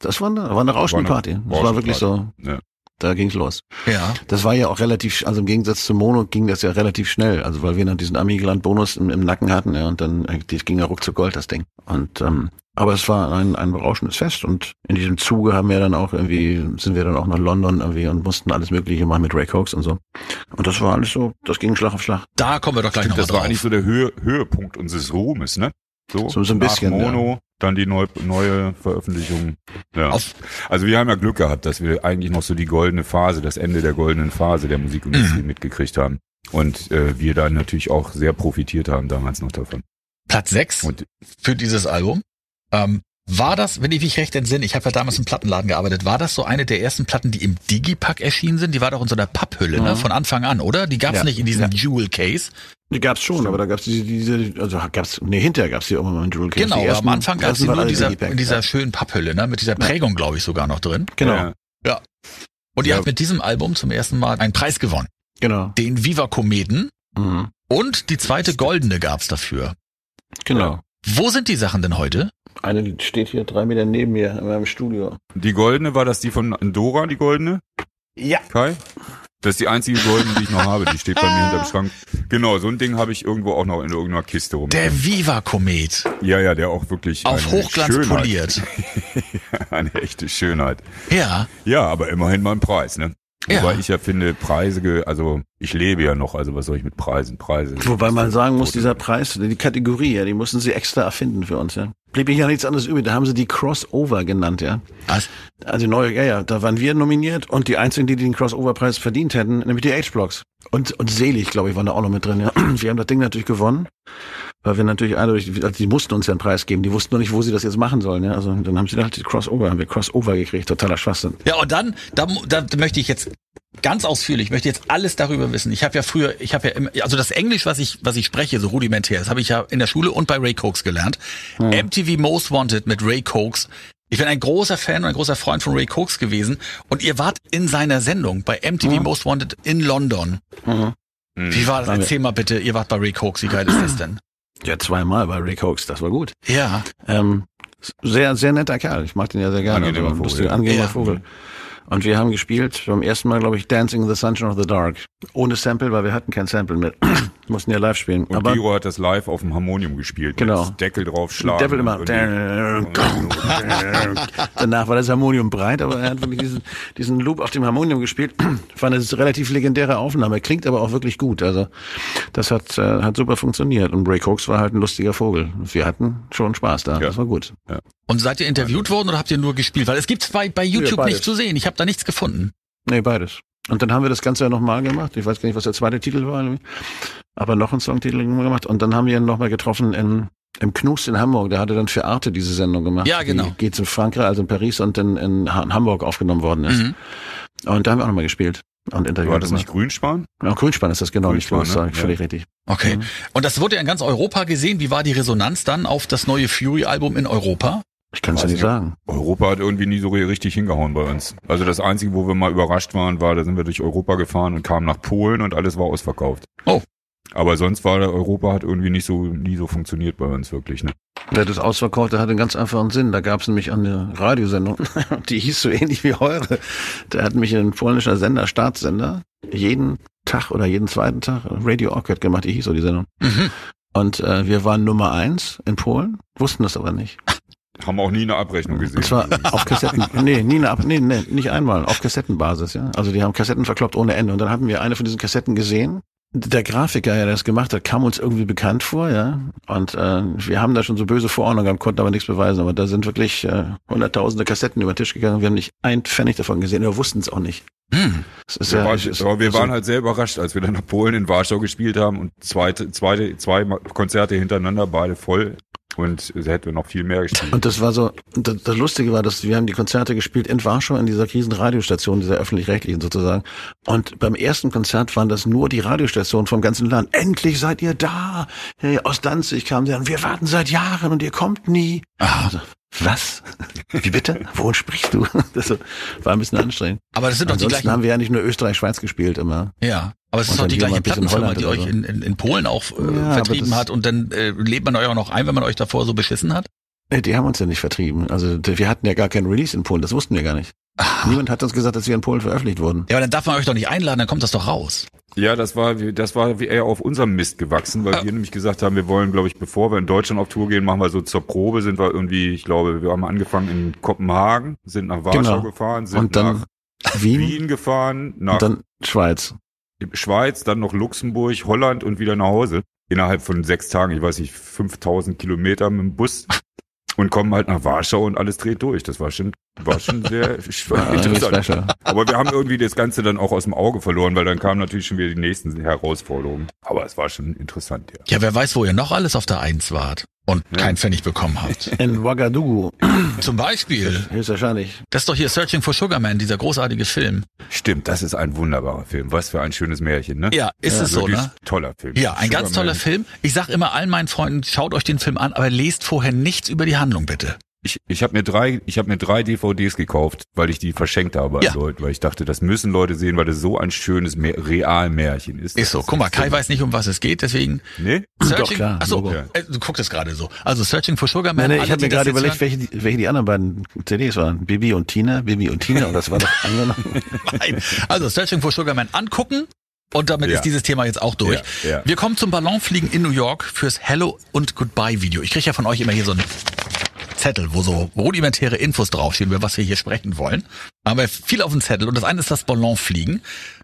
Das war eine, war eine rauschende War eine Party. Das war wirklich so, Ja. Da ging's los. ja. Das war ja auch relativ, also im Gegensatz zu Mono ging das ja relativ schnell, also weil wir dann diesen Amigeland-Bonus im, im Nacken hatten, ja, und dann äh, das ging ja ruckzuck Gold, das Ding. Und ähm, aber es war ein, ein berauschendes Fest und in diesem Zuge haben wir dann auch irgendwie, sind wir dann auch nach London irgendwie und mussten alles Mögliche machen mit Ray Cokes und so. Und das war alles so, das ging Schlag auf Schlag. Da kommen wir doch gleich nochmal Das war drauf. eigentlich so der Höhe, Höhepunkt unseres Ruhmes, ne? So, So- so ein nach bisschen, Mono, dann die neu, neue Veröffentlichung. Ja. Auf- also wir haben ja Glück gehabt, dass wir eigentlich noch so die goldene Phase, das Ende der goldenen Phase der Musikindustrie Mhm. mitgekriegt haben. Und äh, wir da natürlich auch sehr profitiert haben damals noch davon. Platz 6 Und für dieses Album. Ähm, war das, wenn ich mich recht entsinne, ich habe ja damals im Plattenladen gearbeitet, war das so eine der ersten Platten, die im Digipack erschienen sind? Die war doch in so einer Papphülle, ne? Mhm. Von Anfang an, oder? Die gab's Ja. nicht in diesem Ja. Jewel Case. Die gab's schon, aber da gab's diese, diese, also gab's, nee, hinterher gab's die irgendwann mal in Jewel Case. Genau, ersten- am Anfang gab's die waren nur in dieser, in dieser ja. schönen Papphülle, ne? Mit dieser Prägung, glaube ich, sogar noch drin. Genau, Ja, Und ihr Ja. habt mit diesem Album zum ersten Mal einen Preis gewonnen. genau. Den Viva Kometen. Mhm. Und die zweite goldene gab's dafür. Genau. Wo sind die Sachen denn heute? Eine steht hier drei Meter neben mir in meinem Studio. die goldene, war das die von Dora, die goldene? Ja. Kai? Das ist die einzige goldene, die ich noch habe. Die steht bei mir hinterm Schrank. Genau, so ein Ding habe ich irgendwo auch noch in irgendeiner Kiste rum. Der Viva Komet. ja, ja, der auch wirklich Auf eine Hochglanz Schönheit, poliert. eine echte Schönheit. Ja. Ja, aber immerhin mal ein Preis, ne? Ja. Wobei ich ja finde, Preise, also ich lebe ja noch, also was soll ich mit Preisen? Preise. Wobei man sagen muss, dieser Preis, die Kategorie, ja, die mussten sie extra erfinden für uns, ja. Blieb ja nichts anderes übrig. Da haben sie die Crossover genannt, ja. Was? Also neue, ja, ja, da waren wir nominiert und die einzigen, die den Crossover-Preis verdient hätten, nämlich die H-Blocks. Und, und Selig, glaube ich, waren da auch noch mit drin, ja. Wir haben das Ding natürlich gewonnen, weil wir natürlich eindeutig, also die mussten uns ja einen Preis geben, die wussten noch nicht, wo sie das jetzt machen sollen, ja. Also dann haben sie halt die Crossover, haben wir Crossover gekriegt, totaler Schwachsinn. Ja, und dann, da, da möchte ich jetzt ganz ausführlich, ich möchte jetzt alles darüber wissen. Ich habe ja früher, ich habe ja immer, also das Englisch, was ich, was ich spreche, so rudimentär, das habe ich ja in der Schule und bei Ray Cokes gelernt. MTV Most Wanted mit Ray Cokes. Ich bin ein großer Fan und ein großer Freund von Ray Cokes gewesen und ihr wart in seiner Sendung bei MTV Most Wanted in London. Hm. Wie war das? Erzähl mal bitte, ihr wart bei Ray Cokes, wie geil ist das denn? Ja, zweimal bei Rick Hoax, das war gut. Ja, Ähm, sehr, sehr netter Kerl. Ich mag den ja sehr gerne. Angenehmer Also, Vogel, angenehmer Ja. Vogel. Und wir haben gespielt beim ersten Mal, glaube ich, Dancing in the Sunshine of the Dark. Ohne Sample, weil wir hatten kein Sample mit. Mussten ja live spielen. Und Aber Giro hat das live auf dem Harmonium gespielt. Genau. Mit Deckel drauf schlagen. Devil immer. und- Danach war das Harmonium breit, aber er hat wirklich diesen, diesen Loop auf dem Harmonium gespielt. War eine relativ legendäre Aufnahme. Klingt aber auch wirklich gut. Also das hat, äh, hat super funktioniert. Und Ray Cooks war halt ein lustiger Vogel. Wir hatten schon Spaß da. Ja. Das war gut. Und seid ihr interviewt worden oder habt ihr nur gespielt? Weil es gibt's bei, bei YouTube beides. nicht zu sehen. Ich habe da nichts gefunden. Nee, beides. Und dann haben wir das Ganze ja nochmal gemacht. Ich weiß gar nicht, was der zweite Titel war. Aber noch einen Songtitel gemacht. Und dann haben wir ihn nochmal getroffen in, im Knust in Hamburg. Der hatte dann für Arte diese Sendung gemacht. Ja, genau. Die geht in Frankreich, also in Paris und in, in Ha- Hamburg aufgenommen worden ist. Mhm. Und da haben wir auch nochmal gespielt. Und Interview War das gemacht. nicht Grünspan? Ja, Grünspan ist das genau Grünspan, nicht. ne? Grünspan, Ja. völlig richtig. Okay. Mhm. Und das wurde ja in ganz Europa gesehen. Wie war die Resonanz dann auf das neue Fury-Album in Europa? Ich kann es ja nicht. sagen. Europa hat irgendwie nie so richtig hingehauen bei uns. Also das Einzige, wo wir mal überrascht waren, war, da sind wir durch Europa gefahren und kamen nach Polen und alles war ausverkauft. Oh. Aber sonst war der Europa hat irgendwie nicht so nie so funktioniert bei uns wirklich. Ne? Ja, das Ausverkaufte hatte einen ganz einfachen Sinn. Da gab es nämlich eine Radiosendung, die hieß so ähnlich wie eure. Da hat mich ein polnischer Sender, Staatssender, jeden Tag oder jeden zweiten Tag Radio Awkward gemacht, die hieß so die Sendung. Mhm. Und äh, wir waren Nummer eins in Polen, wussten das aber nicht. Haben auch nie eine Abrechnung gesehen. Und zwar auf Kassetten, nee, nie eine, Ab- nee, nee, nicht einmal, auf Kassettenbasis, ja. Also die haben Kassetten verkloppt ohne Ende. Und dann hatten wir eine von diesen Kassetten gesehen. Der Grafiker, der das gemacht hat, kam uns irgendwie bekannt vor, ja. Und äh, wir haben da schon so böse Vorahnungen gehabt, konnten aber nichts beweisen. Aber da sind wirklich äh, hunderttausende Kassetten über den Tisch gegangen. Wir haben nicht ein Pfennig davon gesehen, wir wussten es auch nicht. Hm. Das ist Wir, ja, waren, es ist- aber wir also- waren halt sehr überrascht, als wir dann nach Polen in Warschau gespielt haben und zweite, zweite, zwei Konzerte hintereinander, beide voll. Und hätten wir noch viel mehr gespielt. Und das war so, das, das Lustige war, dass wir haben die Konzerte gespielt in Warschau in dieser riesen Radiostation, dieser öffentlich-rechtlichen sozusagen. Und beim ersten Konzert waren das nur die Radiostationen vom ganzen Land. Endlich seid ihr da! Hey, aus Danzig kamen sie an, wir warten seit Jahren und ihr kommt nie. Ah. Also, was? Wie bitte? Wovon sprichst du? Das war ein bisschen anstrengend. Aber das sind doch die gleichen. haben wir ja nicht nur Österreich-Schweiz gespielt immer. Ja, aber es ist doch die gleiche Plattenfirma, die euch so. in, in, in Polen auch äh, Ja, vertrieben hat und dann äh, lädt man euch auch noch ein, wenn man euch davor so beschissen hat? Nee, Die haben uns ja nicht vertrieben. Also wir hatten ja gar kein Release in Polen, das wussten wir gar nicht. Ah. Niemand hat uns gesagt, dass wir in Polen veröffentlicht wurden. Ja, aber dann darf man euch doch nicht einladen, dann kommt das doch raus. Ja, das war, das war eher auf unserem Mist gewachsen, weil wir nämlich gesagt haben, wir wollen, glaube ich, bevor wir in Deutschland auf Tour gehen, machen wir so zur Probe, sind wir irgendwie, ich glaube, wir haben angefangen in Kopenhagen, sind nach Warschau Genau. gefahren, sind Und dann nach Wien, Wien gefahren, nach und dann Schweiz. Schweiz, dann noch Luxemburg, Holland und wieder nach Hause. Innerhalb von sechs Tagen, ich weiß nicht, 5000 Kilometer mit dem Bus. Und kommen halt nach Warschau und alles dreht durch. Das war schon, war schon sehr interessant. special. Aber wir haben irgendwie das Ganze dann auch aus dem Auge verloren, weil dann kamen natürlich schon wieder die nächsten Herausforderungen. Aber es war schon interessant, ja. Ja, wer weiß, wo ihr noch alles auf der Eins wart und Ja. kein Pfennig bekommen habt. In Ouagadougou, Zum Beispiel, höchstwahrscheinlich. das ist doch hier Searching for Sugar Man, dieser großartige Film. Stimmt, das ist ein wunderbarer Film. Was für ein schönes Märchen, ne? Ja, ist Ja, es so, ne? toller Film. Ja, ein ganz Sugarman. toller Film. Ich sag immer allen meinen Freunden, schaut euch den Film an, aber lest vorher nichts über die Handlung, bitte. Ich, ich habe mir drei, ich habe mir drei DVDs gekauft, weil ich die verschenkt habe an Ja. Leute, weil ich dachte, das müssen Leute sehen, weil das so ein schönes Mä- Realmärchen ist. Ist so. Guck mal, Kai weiß nicht, um was es geht, deswegen Nee? Searching. klar, achso, Logo. äh, du guckst es gerade so. Also Searching for Sugar Man. Nee, ich habe mir gerade überlegt, welche, die- welche die anderen beiden CDs waren. Bibi und Tina, Bibi und Tina, und das war doch angenommen. Nein. Also Searching for Sugar Man angucken. Und damit Ja. ist dieses Thema jetzt auch durch. Ja, ja. Wir kommen zum Ballonfliegen in New York fürs Hello und Goodbye Video. Ich kriege ja von euch immer hier so einen Zettel, wo so rudimentäre Infos draufstehen, über was wir hier sprechen wollen. Aber viel auf dem Zettel. Und das eine ist das Ballonfliegen.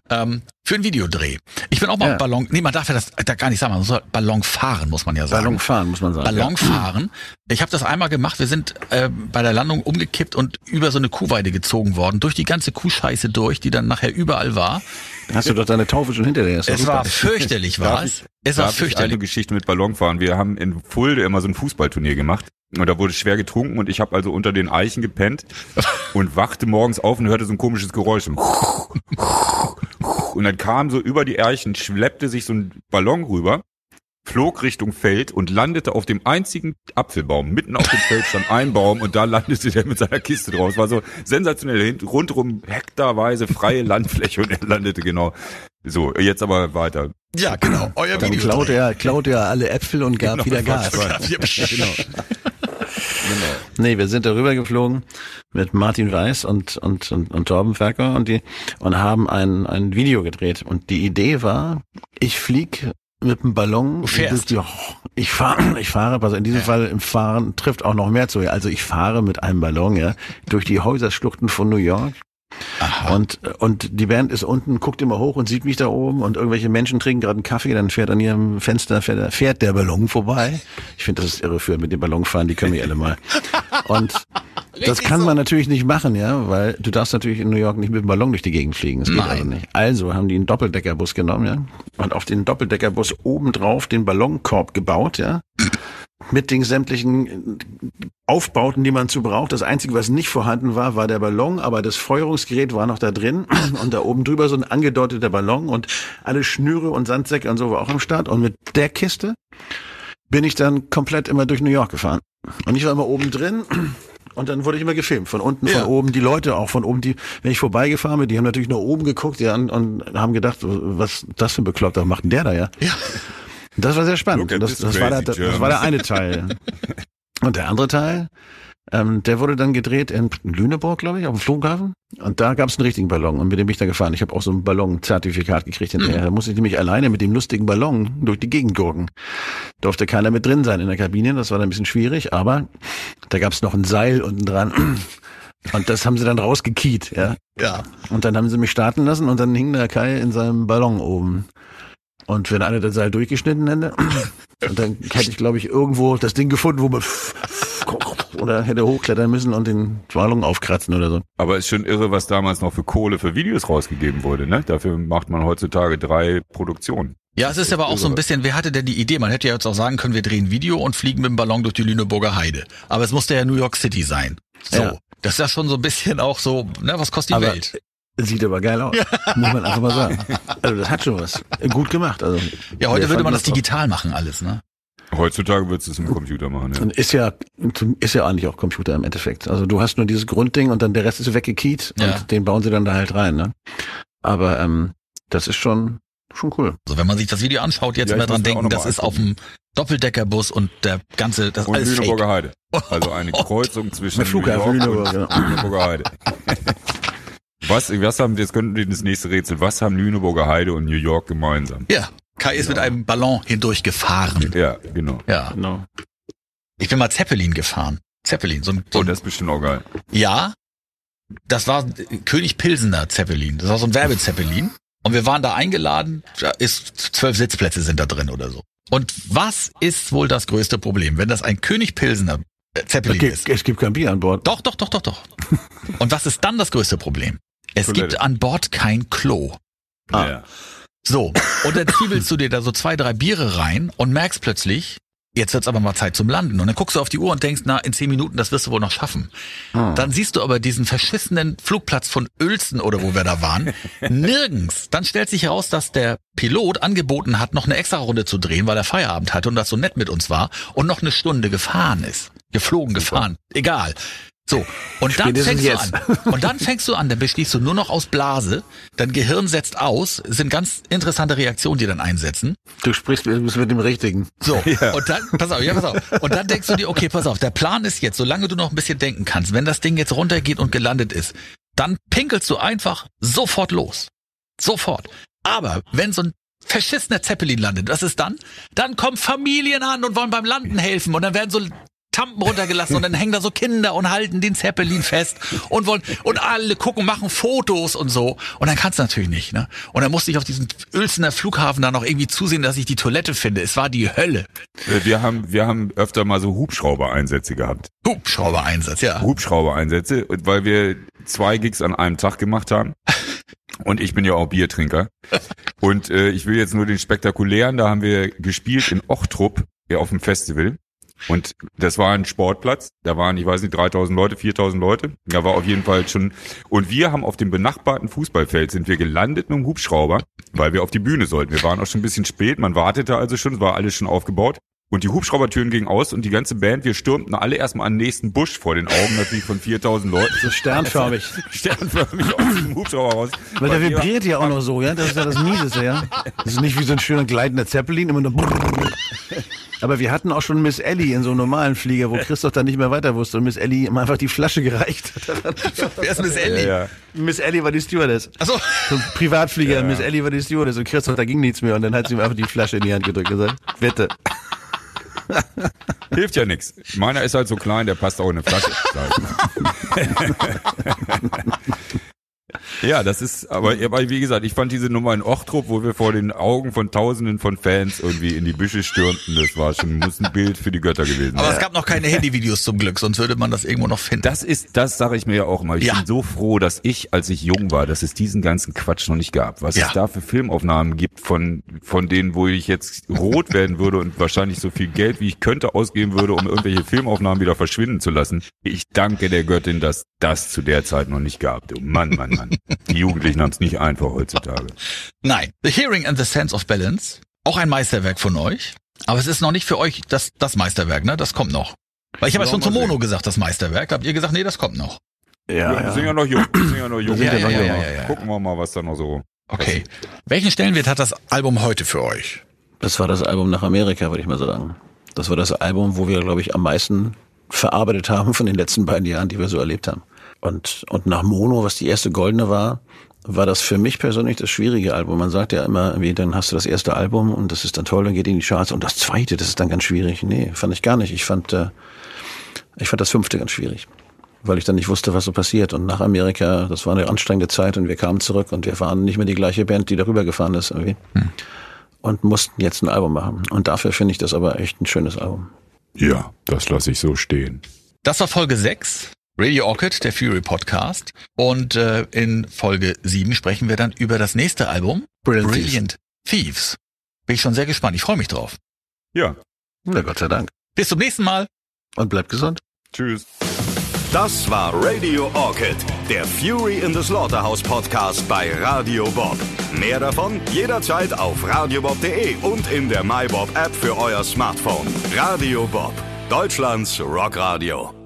Ähm, für ein Videodreh. Ich bin auch mal Ja. Ballon, nee, man darf ja das da gar nicht sagen, man soll Ballon fahren, muss man ja sagen. Ballon fahren, muss man sagen. Ballon fahren. Ich habe das einmal gemacht. Wir sind äh, bei der Landung umgekippt und über so eine Kuhweide gezogen worden, durch die ganze Kuhscheiße durch, die dann nachher überall war. Hast du doch deine Taufe schon hinter dir. Es super. war fürchterlich, war es? Es war Darf ich eine fürchterlich. Geschichte mit Ballonfahren. Wir haben in Fulda immer so ein Fußballturnier gemacht. Und da wurde schwer getrunken und ich habe also unter den Eichen gepennt und wachte morgens auf und hörte so ein komisches Geräusch. Und dann kam so über die Eichen, schleppte sich so ein Ballon rüber, flog Richtung Feld und landete auf dem einzigen Apfelbaum. Mitten auf dem Feld stand ein Baum und da landete der mit seiner Kiste drauf. Es war so sensationell. Rundrum hektarweise freie Landfläche und er landete genau. So, jetzt aber weiter. Ja, genau. Euer Dann Video. klaut er, klaut er alle Äpfel und gab Genau, wieder das Gas. war- genau. Nee, wir sind darüber geflogen mit Martin Weiß und, und, und, und Torben Ferker und die, und haben ein, ein Video gedreht. Und die Idee war, ich flieg mit dem Ballon. Du fährst. Ich fahre, ich fahre, also in diesem Fall im Fahren trifft auch noch mehr zu. Also ich fahre mit einem Ballon, ja, durch die Häuserschluchten von New York. Aha. Und, und die Band ist unten, guckt immer hoch und sieht mich da oben und irgendwelche Menschen trinken gerade einen Kaffee, dann fährt an ihrem Fenster, fährt, der- fährt der Ballon vorbei. Ich finde, das ist irreführend mit dem Ballon fahren, die können wir alle mal. Und das kann man natürlich nicht machen, ja, weil du darfst natürlich in New York nicht mit dem Ballon durch die Gegend fliegen. Das geht Nein. also nicht. Also haben die einen Doppeldeckerbus genommen, ja, und auf den Doppeldeckerbus obendrauf den Ballonkorb gebaut, ja, mit den sämtlichen Aufbauten, die man zu braucht. Das Einzige, was nicht vorhanden war, war der Ballon, aber das Feuerungsgerät war noch da drin und da oben drüber so ein angedeuteter Ballon und alle Schnüre und Sandsäcke und so war auch am Start. Und mit der Kiste bin ich dann komplett immer durch New York gefahren. Und ich war immer oben drin und dann wurde ich immer gefilmt. Von unten, Ja. von oben, die Leute auch von oben, die, wenn ich vorbeigefahren bin, die haben natürlich nur oben geguckt ja, und, und haben gedacht, was das für ein Bekloppter macht denn der da, ja? Ja. Das war sehr spannend. Das, das, war der, das war der eine Teil. Und der andere Teil, ähm, der wurde dann gedreht in Lüneburg, glaube ich, auf dem Flughafen. Und da gab es einen richtigen Ballon und mit dem bin ich da gefahren. Ich habe auch so ein Ballon-Zertifikat gekriegt hinterher. Da musste ich nämlich alleine mit dem lustigen Ballon durch die Gegend gurken. Durfte keiner mit drin sein in der Kabine, das war dann ein bisschen schwierig, aber da gab es noch ein Seil unten dran. Und das haben sie dann rausgekiet, ja. Ja. Und dann haben sie mich starten lassen und dann hing der Kai in seinem Ballon oben. Und wenn einer das Seil durchgeschnitten hätte, und dann hätte ich, glaube ich, irgendwo das Ding gefunden, wo man oder hätte hochklettern müssen und den Ballon aufkratzen oder so. Aber ist schon irre, was damals noch für Kohle für Videos rausgegeben wurde, ne? Dafür macht man heutzutage drei Produktionen. Ja, es ist aber auch so ein bisschen, wer hatte denn die Idee? Man hätte ja jetzt auch sagen können, wir drehen ein Video und fliegen mit dem Ballon durch die Lüneburger Heide. Aber es musste ja New York City sein. So. Ja. Das ist ja schon so ein bisschen auch so, ne, was kostet die Aber Welt? Sieht aber geil aus. Muss man einfach mal sagen. Also das hat schon was. Gut gemacht. Also Ja, heute würde man das digital machen alles, ne? Heutzutage würdest du es im Computer machen, ja. Ist ja, ist ja eigentlich auch Computer im Endeffekt. Also du hast nur dieses Grundding und dann der Rest ist weggekiet Ja. und den bauen sie dann da halt rein, ne? Aber ähm, das ist schon, schon cool. Also wenn man sich das Video anschaut, jetzt Ja, immer ich dran denken, das mal ist auf dem Doppeldeckerbus und der ganze, das ist Und alles Lüneburger fake. Heide. Also eine Kreuzung zwischen Der Flughafen Lüneburg, und genau. Lüneburger Heide. Was, was haben, jetzt könnten wir das nächste Rätsel, was haben Lüneburger Heide und New York gemeinsam? Ja, Kai ist mit einem Ballon hindurch gefahren. Ja, genau. Ja, Genau. ich bin mal Zeppelin gefahren. Zeppelin, so ein, so Oh, das ist bestimmt auch geil. Ja, das war König Pilsener Zeppelin. Das war so ein Werbezeppelin. Und wir waren da eingeladen. Da ist zwölf Sitzplätze sind da drin oder so. Und was ist wohl das größte Problem, wenn das ein König Pilsener äh, Es Zeppelin gibt, ist? es gibt kein Bier an Bord. Doch, doch, doch, doch, doch. Und was ist dann das größte Problem? Es Toilette. gibt an Bord kein Klo. Ah. Ja. So, und dann zwiebelst du dir da so zwei, drei Biere rein und merkst plötzlich, jetzt wird's aber mal Zeit zum Landen. Und dann guckst du auf die Uhr und denkst, na, in zehn Minuten, das wirst du wohl noch schaffen. Ah. Dann siehst du aber diesen verschissenen Flugplatz von Uelzen oder wo wir da waren, nirgends. Dann stellt sich heraus, dass der Pilot angeboten hat, noch eine extra Runde zu drehen, weil er Feierabend hatte und das so nett mit uns war und noch eine Stunde gefahren ist. Geflogen, gefahren, egal. So, und dann fängst du an. Und dann fängst du an, dann bestehst du nur noch aus Blase, dein Gehirn setzt aus, sind ganz interessante Reaktionen, die dann einsetzen. Du sprichst mit, dem Richtigen. So, und dann, pass auf, ja, pass auf. Und dann denkst du dir, okay, pass auf, der Plan ist jetzt, solange du noch ein bisschen denken kannst, wenn das Ding jetzt runtergeht und gelandet ist, dann pinkelst du einfach sofort los. Sofort. Aber wenn so ein verschissener Zeppelin landet, was ist dann? Dann kommen Familien an und wollen beim Landen helfen und dann werden so Tampen runtergelassen und dann hängen da so Kinder und halten den Zeppelin fest und wollen und alle gucken, machen Fotos und so und dann kannst du natürlich nicht, ne? Und dann musste ich auf diesen Uelzener Flughafen da noch irgendwie zusehen, dass ich die Toilette finde. Es war die Hölle. Äh, Wir haben, wir haben öfter mal so Hubschrauber-Einsätze gehabt. Hubschrauber-Einsatz, ja. Hubschrauber-Einsätze, weil wir zwei Gigs an einem Tag gemacht haben. Und ich bin ja auch Biertrinker. Und äh, ich will jetzt nur den spektakulären, da haben wir gespielt in Ochtrup ja, auf dem Festival. Und das war ein Sportplatz, da waren, ich weiß nicht, 3000 Leute, 4000 Leute. Da war auf jeden Fall schon, und wir haben auf dem benachbarten Fußballfeld sind wir gelandet mit dem Hubschrauber, weil wir auf die Bühne sollten. Wir waren auch schon ein bisschen spät, man wartete also schon, es war alles schon aufgebaut. Und die Hubschraubertüren gingen aus und die ganze Band, wir stürmten alle erstmal an den nächsten Busch vor den Augen natürlich von 4000 Leuten. So sternförmig. Sternförmig aus dem Hubschrauber raus. Weil der vibriert ja auch noch so, ja. Das ist ja das Mieseste, ja. Das ist nicht wie so ein schöner gleitender Zeppelin, immer nur. Aber wir hatten auch schon Miss Ellie in so einem normalen Flieger, wo Christoph dann nicht mehr weiter wusste und Miss Ellie ihm einfach die Flasche gereicht hat. Wer ist Miss Ellie? Ja, ja. Miss Ellie war die Stewardess. Achso, So ein Privatflieger, Miss Ellie war die Stewardess und Christoph, da ging nichts mehr und dann hat sie ihm einfach die Flasche in die Hand gedrückt und gesagt, bitte. Hilft ja nichts. Meiner ist halt so klein, der passt auch in eine Flasche. ja, das ist, aber, aber wie gesagt, ich fand diese Nummer in Ochtrup, wo wir vor den Augen von Tausenden von Fans irgendwie in die Büsche stürmten, das war schon, muss ein Bild für die Götter gewesen aber sein. es gab noch keine Handyvideos zum Glück, sonst würde man das irgendwo noch finden. Das ist, das sage ich mir ja auch mal. Ich Ja. bin so froh, dass ich, als ich jung war, dass es diesen ganzen Quatsch noch nicht gab. Was Ja. es da für Filmaufnahmen gibt von, von denen, wo ich jetzt rot werden würde und wahrscheinlich so viel Geld, wie ich könnte, ausgeben würde, um irgendwelche Filmaufnahmen wieder verschwinden zu lassen. Ich danke der Göttin, dass das zu der Zeit noch nicht gab. Du Mann, Mann, Mann. Die Jugendlichen haben es nicht einfach heutzutage. Nein. The Hearing and the Sense of Balance. Auch ein Meisterwerk von euch. Aber es ist noch nicht für euch das, das Meisterwerk, ne? Das kommt noch. Weil ich habe ja schon Ja, zu Mono gesagt, das Meisterwerk. Da habt ihr gesagt, nee, das kommt noch. Ja, wir sind ja noch jung. Wir sind ja noch jung. sind ja noch jung. Gucken wir mal- Ja, ja, ja. Gucken wir mal, was da noch so. Okay. Welchen Stellenwert hat das Album heute für euch? Das war das Album nach Amerika, würde ich mal sagen. Das war das Album, wo wir, glaube ich, am meisten verarbeitet haben von den letzten beiden Jahren, die wir so erlebt haben. Und, und nach Mono, was die erste goldene war, war das für mich persönlich das schwierige Album. Man sagt ja immer, irgendwie, dann hast du das erste Album und das ist dann toll, dann geht in die Charts und das zweite, das ist dann ganz schwierig. Nee, fand ich gar nicht. Ich fand, äh, ich fand das fünfte ganz schwierig. Weil ich dann nicht wusste, was so passiert. Und nach Amerika, das war eine anstrengende Zeit und wir kamen zurück und wir waren nicht mehr die gleiche Band, die darüber gefahren ist irgendwie. Und mussten jetzt ein Album machen. Und dafür finde ich das aber echt ein schönes Album. Ja, das lasse ich so stehen. Das war Folge 6, Radio Orchid, der Fury Podcast. Und äh, in Folge 7 sprechen wir dann über das nächste Album, Brilliant Brilliant Thieves. Bin ich schon sehr gespannt. Ich freue mich drauf. Ja, Na Gott sei Dank. Bis zum nächsten Mal. Und bleibt gesund. tschüss. Das war Radio Orchid, der Fury in the Slaughterhouse Podcast bei Radio Bob. Mehr davon jederzeit auf radiobob.de und in der MyBob App für euer Smartphone. Radio Bob, Deutschlands Rockradio.